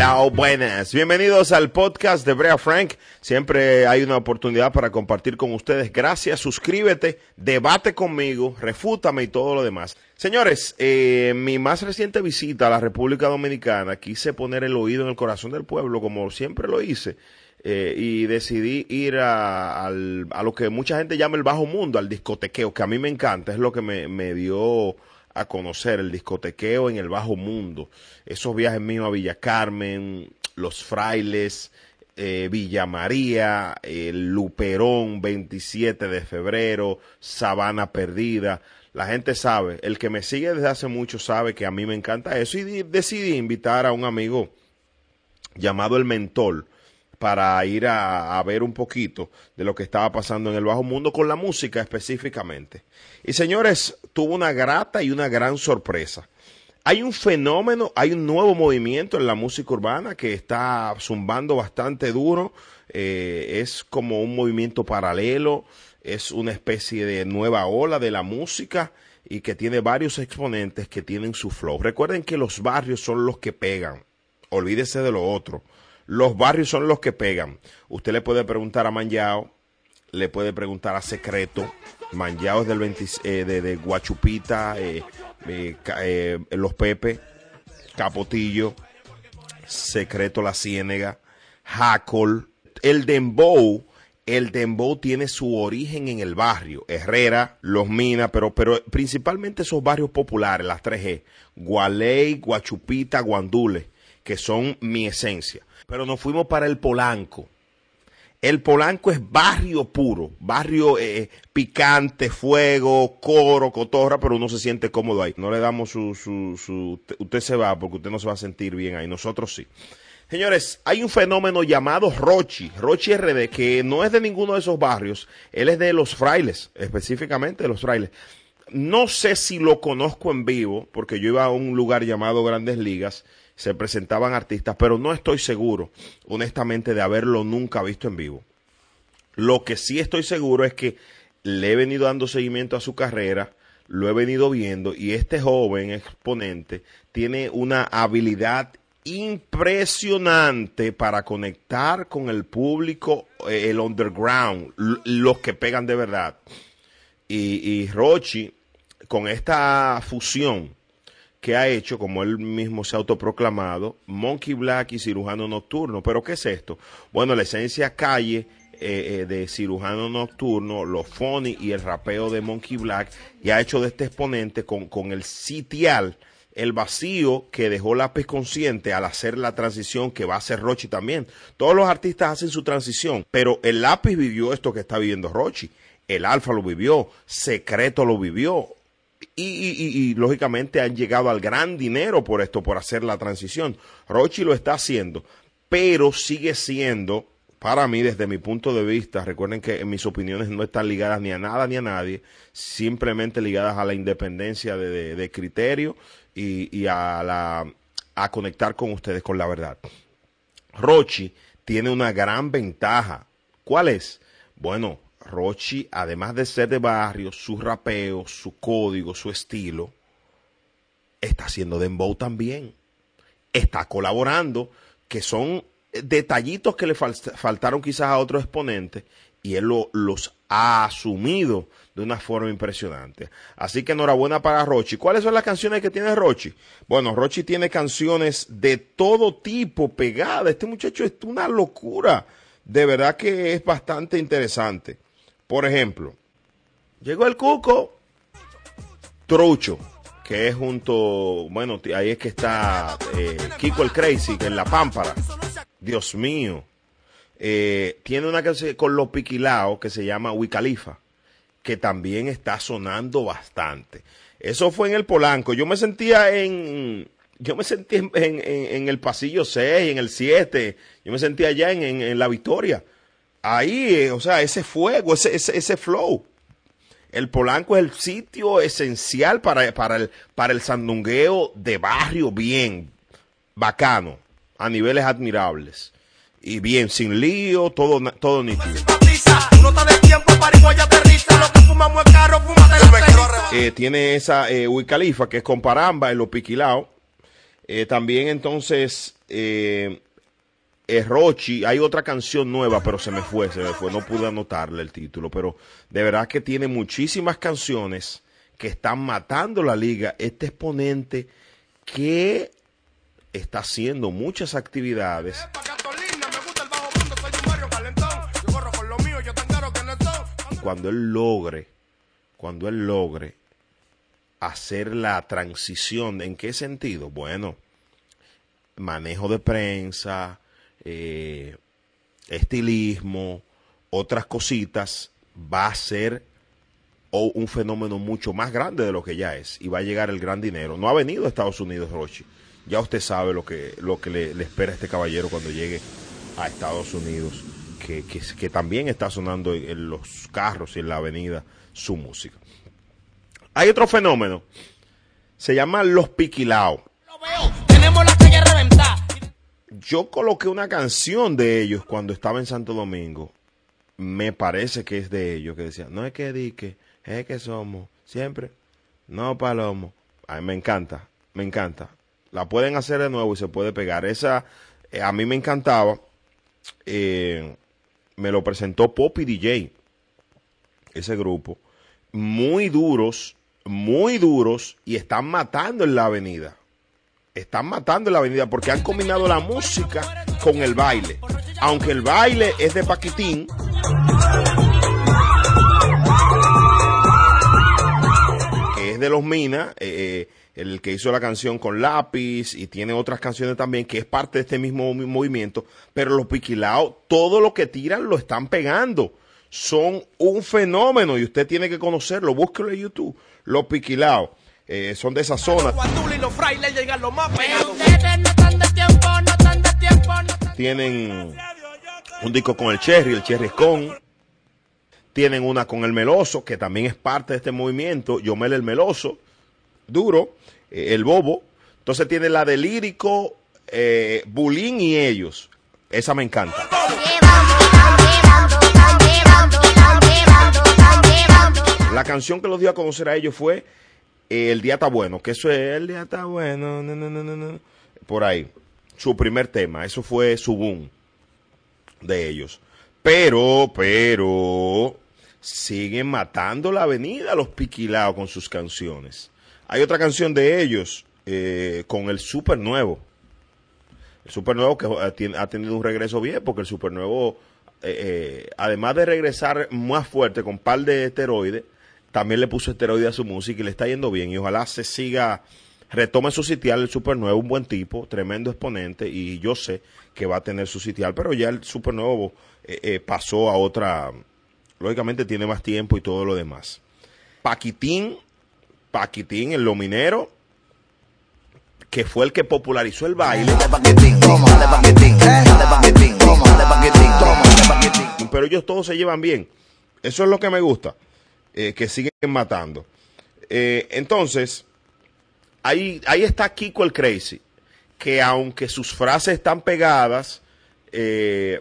Buenas. Bienvenidos al podcast de Brea Frank. Siempre hay una oportunidad para compartir con ustedes. Gracias, suscríbete, debate conmigo, refútame y todo lo demás. Señores, eh, mi más reciente visita a la República Dominicana quise poner el oído en el corazón del pueblo, como siempre lo hice. Eh, y decidí ir a, lo que mucha gente llama el bajo mundo, al discotequeo, que a mí me encanta, es lo que me dio a conocer el discotequeo en el bajo mundo. Esos viajes míos a Villa Carmen, Los Frailes, eh, Villa María, el Luperón, 27 de febrero, Sabana Perdida. La gente sabe, el que me sigue desde hace mucho sabe que a mí me encanta eso y decidí invitar a un amigo llamado El Mentol para ir a, ver un poquito de lo que estaba pasando en el bajo mundo con la música específicamente. Y señores, tuvo una grata y una gran sorpresa. Hay un fenómeno, hay un nuevo movimiento en la música urbana que está zumbando bastante duro. eh, es como un movimiento paralelo, es una especie de nueva ola de la música y que tiene varios exponentes que tienen su flow. Recuerden que los barrios son los que pegan. Olvídese de lo otro. Los barrios son los que pegan. Usted le puede preguntar a Manjao, le puede preguntar a Secreto. Manjao es del 20 eh, de, Guachupita, eh, eh, Los Pepe, Capotillo, Secreto La Ciénega, Hackle. El Dembow, el Dembow tiene su origen en el barrio. Herrera, Los Minas, pero, pero principalmente esos barrios populares, las 3G. Gualey, Guachupita, Guandule, que son mi esencia. Pero nos fuimos para el Polanco. El Polanco es barrio puro, barrio eh, picante, fuego, coro, cotorra, pero uno se siente cómodo ahí. No le damos su, su, su, usted se va porque usted no se va a sentir bien ahí, nosotros sí. Señores, hay un fenómeno llamado Rochi, Rochi RD, que no es de ninguno de esos barrios, él es de los frailes, específicamente de los frailes. No sé si lo conozco en vivo, porque yo iba a un lugar llamado Grandes Ligas, se presentaban artistas, pero no estoy seguro, honestamente, de haberlo nunca visto en vivo. Lo que sí estoy seguro es que le he venido dando seguimiento a su carrera, lo he venido viendo y este joven exponente tiene una habilidad impresionante para conectar con el público, eh, el underground, los que pegan de verdad. Y, y Rochi, con esta fusión que ha hecho, como él mismo se ha autoproclamado, Monkey Black y cirujano nocturno. ¿Pero qué es esto? Bueno, la esencia calle eh, eh, de cirujano nocturno, los funny y el rapeo de Monkey Black, y ha hecho de este exponente con, con el sitial, el vacío que dejó Lápiz Consciente al hacer la transición que va a hacer Rochi también. Todos los artistas hacen su transición, pero el Lápiz vivió esto que está viviendo Rochi. El Alfa lo vivió, Secreto lo vivió, y, y- y- y, lógicamente han llegado al gran dinero por esto, por hacer la transición. Rochi lo está haciendo, pero sigue siendo, para mí, desde mi punto de vista, recuerden que mis opiniones no están ligadas ni a nada ni a nadie, simplemente ligadas a la independencia de, criterio y, y a, la, a conectar con ustedes con la verdad. Rochi tiene una gran ventaja. ¿Cuál es? Bueno, Rochi, además de ser de barrio, su rapeo, su código, su estilo, está haciendo dembow también. Está colaborando, que son detallitos que le fal- faltaron quizás a otros exponentes, y él lo- los ha asumido de una forma impresionante. Así que enhorabuena para Rochi. ¿Cuáles son las canciones que tiene Rochi? Bueno, Rochi tiene canciones de todo tipo pegadas. Este muchacho es una locura. De verdad que es bastante interesante. Por ejemplo, llegó el Cuco, Trucho, que es junto, bueno, ahí es que está eh, Kiko el Crazy, que en La Pámpara. Dios mío. Eh, tiene una canción con los piquilaos que se llama Wicalifa, que también está sonando bastante. Eso fue en el Polanco. Yo me sentía en, yo me sentía en, en- en- en el pasillo 6, en el 7, yo me sentía allá en, en- en la Victoria. Ahí, eh, o sea, ese fuego, ese, ese, ese flow. El Polanco es el sitio esencial para, para, el, para el sandungueo de barrio bien, bacano, a niveles admirables. Y bien, sin lío, todo, todo nítido. Eh, tiene esa eh, Uy Califa, que es con Paramba, en los piquilaos. Eh, también entonces, eh, eh, Rochi, hay otra canción nueva, pero se me fue, se me fue, no pude anotarle el título, pero de verdad que tiene muchísimas canciones que están matando la liga. Este exponente que está haciendo muchas actividades. Cuando él logre, cuando él logre hacer la transición, ¿en qué sentido? Bueno, manejo de prensa, eh, estilismo, otras cositas, va a ser o un fenómeno mucho más grande de lo que ya es y va a llegar el gran dinero. No ha venido a Estados Unidos, Rochi. Ya usted sabe lo que, lo que le, espera a este caballero cuando llegue a Estados Unidos, que, que, también está sonando en, los carros y en la avenida su música. Hay otro fenómeno, se llama los piquilaos. Lo veo, tenemos la. Yo coloqué una canción de ellos cuando estaba en Santo Domingo. Me parece que es de ellos, que decía, no es que dique, es que somos, siempre, no palomo. Me encanta, me encanta. La pueden hacer de nuevo y se puede pegar. Esa, eh, a mí me encantaba. Eh, me lo presentó Poppy DJ, ese grupo. Muy duros, muy duros y están matando en la avenida. Están matando en la avenida porque han combinado la música con el baile. Aunque el baile es de Paquitín, que es de los Minas, eh, eh, el que hizo la canción con lápiz y tiene otras canciones también que es parte de este mismo mi- movimiento, pero los piquilaos, todo lo que tiran lo están pegando. Son un fenómeno y usted tiene que conocerlo. Búsquelo en YouTube. Los piquilaos eh, son de esa zona. Tienen un disco con el Cherry, el Cherry Con. Tienen una con el Meloso, que también es parte de este movimiento. Yomel el Meloso, duro, eh, el Bobo. Entonces tiene la de Lírico, eh, Bulín y ellos. Esa me encanta. La canción que los dio a conocer a ellos fue El Día Está Bueno, que eso es El Día Está Bueno, no, no, no, no, no. por ahí. Su primer tema, eso fue su boom de ellos. Pero, pero, siguen matando la avenida los piquilaos con sus canciones. Hay otra canción de ellos eh, con el Super Nuevo. El Super Nuevo que ha tenido un regreso bien, porque el Super Nuevo, eh, eh, además de regresar más fuerte con par de esteroides, también le puso esteroide a su música y le está yendo bien. Y ojalá se siga, retome su sitial el Super Nuevo, un buen tipo, tremendo exponente, y yo sé que va a tener su sitial, pero ya el Super Nuevo eh, eh, pasó a otra, lógicamente tiene más tiempo y todo lo demás. Paquitín, Paquitín, el lominero, que fue el que popularizó el baile. pero ellos todos se llevan bien. Eso es lo que me gusta, eh, que siguen matando. Eh, entonces, ahí, ahí está Kiko el Crazy, que aunque sus frases están pegadas, eh,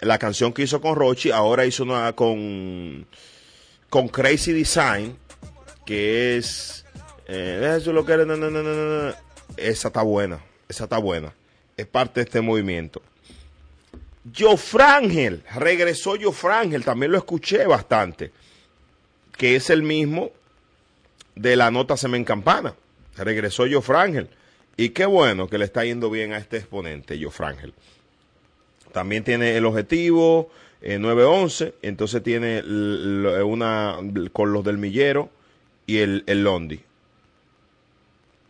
la canción que hizo con Rochi, ahora hizo una con, con Crazy Design, que es... eso lo que. Esa está buena, esa está buena. Es parte de este movimiento. Jofrangel, regresó Jofrangel, también lo escuché bastante, que es el mismo de la nota Semen Campana. Regresó Jofrangel. Y qué bueno que le está yendo bien a este exponente, Jofrangel. También tiene el objetivo eh, 911, entonces tiene una con los del Millero y el, el Londi.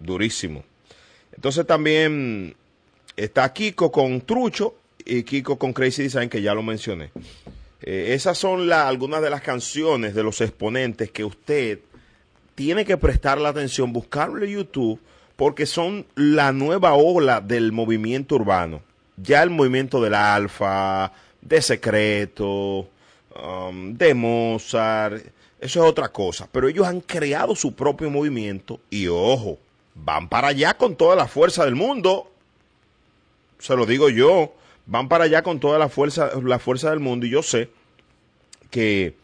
Durísimo. Entonces también está Kiko con Trucho y Kiko con Crazy Design, que ya lo mencioné. Eh, esas son la- algunas de las canciones de los exponentes que usted tiene que prestarle atención, buscarlo en YouTube, porque son la nueva ola del movimiento urbano. Ya el movimiento del Alfa, de Secreto, um, de Mozart, eso es otra cosa. Pero ellos han creado su propio movimiento y ojo, van para allá con toda la fuerza del mundo. Se lo digo yo, van para allá con toda la fuerza, la fuerza del mundo y yo sé que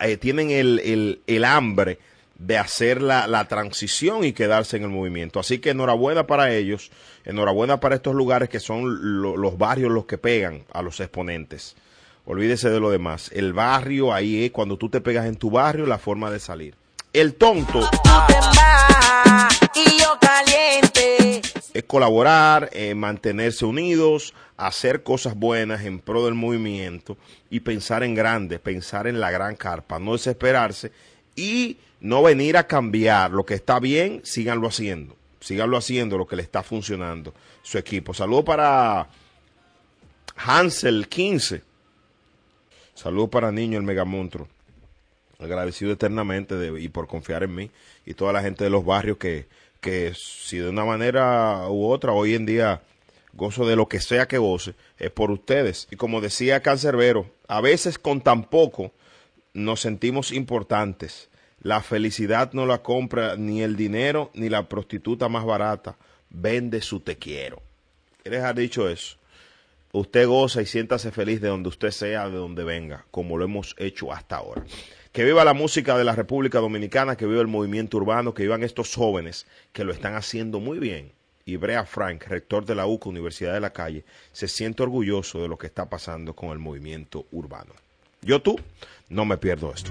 eh, tienen el, el- el hambre de hacer la, la transición y quedarse en el movimiento. Así que enhorabuena para ellos, enhorabuena para estos lugares que son lo- los barrios los que pegan a los exponentes. Olvídese de lo demás. El barrio ahí es cuando tú te pegas en tu barrio la forma de salir. El tonto Tú te vas caliente. Es colaborar, eh, mantenerse unidos, hacer cosas buenas en pro del movimiento y pensar en grande, pensar en la gran carpa, no desesperarse y no venir a cambiar. Lo que está bien, síganlo haciendo, síganlo haciendo lo que le está funcionando su equipo. Saludos para Hansel 15, saludos para Niño el Megamonstruo agradecido eternamente y por confiar en mí y toda la gente de los barrios que, que si de una manera u otra hoy en día gozo de lo que sea que goce, es por ustedes. Y como decía Cancerbero, a veces con tan poco nos sentimos importantes. La felicidad no la compra ni el dinero ni la prostituta más barata. Vende su te quiero. ¿Quieres haber dicho eso? Usted goza y siéntase feliz de donde usted sea, de donde venga, como lo hemos hecho hasta ahora. Que viva la música de la República Dominicana, que viva el movimiento urbano, que vivan estos jóvenes que lo están haciendo muy bien. Y Brea Frank, rector de la UCA, Universidad de la Calle, se siente orgulloso de lo que está pasando con el movimiento urbano. Yo tú, no me pierdo esto.